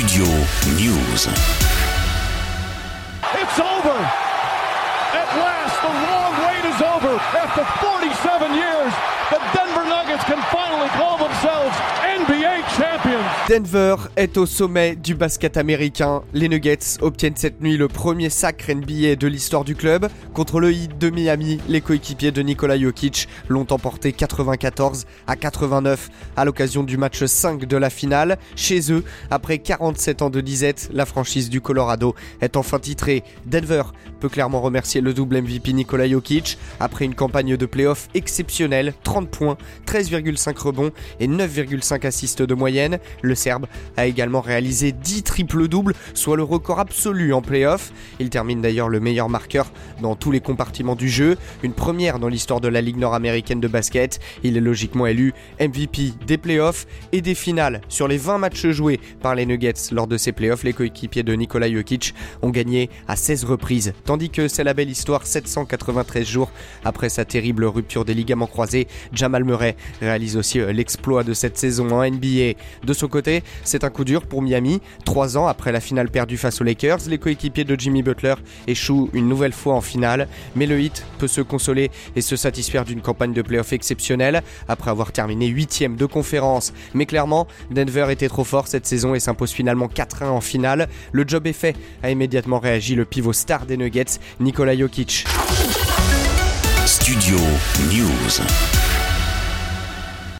Studio News. It's over. At last, the long wait is over. After 47 Denver est au sommet du basket américain. Les Nuggets obtiennent cette nuit le premier sacre NBA de l'histoire du club. Contre le Heat de Miami, les coéquipiers de Nikola Jokic l'ont emporté 94 à 89 à l'occasion du match 5 de la finale. Chez eux, après 47 ans de disette, la franchise du Colorado est enfin titrée. Denver peut clairement remercier le double MVP Nikola Jokic après une campagne de playoff exceptionnelle, 30 points, 13,5 rebonds et 9,5 assists de moyenne. Le Serbe a également réalisé 10 triples-doubles, soit le record absolu en playoff. Il termine d'ailleurs le meilleur marqueur dans tous les compartiments du jeu, une première dans l'histoire de la Ligue nord-américaine de basket. Il est logiquement élu MVP des playoffs et des finales. Sur les 20 matchs joués par les Nuggets lors de ces playoffs, les coéquipiers de Nikola Jokic ont gagné à 16 reprises, tandis que c'est la belle histoire 793 jours après sa terrible rupture des ligaments croisés. Jamal Murray réalise aussi euh, l'exploit de cette saison en NBA. De son côté, c'est un coup dur pour Miami. Trois ans après la finale perdue face aux Lakers, les coéquipiers de Jimmy Butler échouent une nouvelle fois en finale. Mais le Heat peut se consoler et se satisfaire d'une campagne de playoff exceptionnelle après avoir terminé 8 de conférence. Mais clairement, Denver était trop fort cette saison et s'impose finalement 4-1 en finale. Le job est fait, a immédiatement réagi le pivot star des Nuggets, Nikola Jokic. Studio News.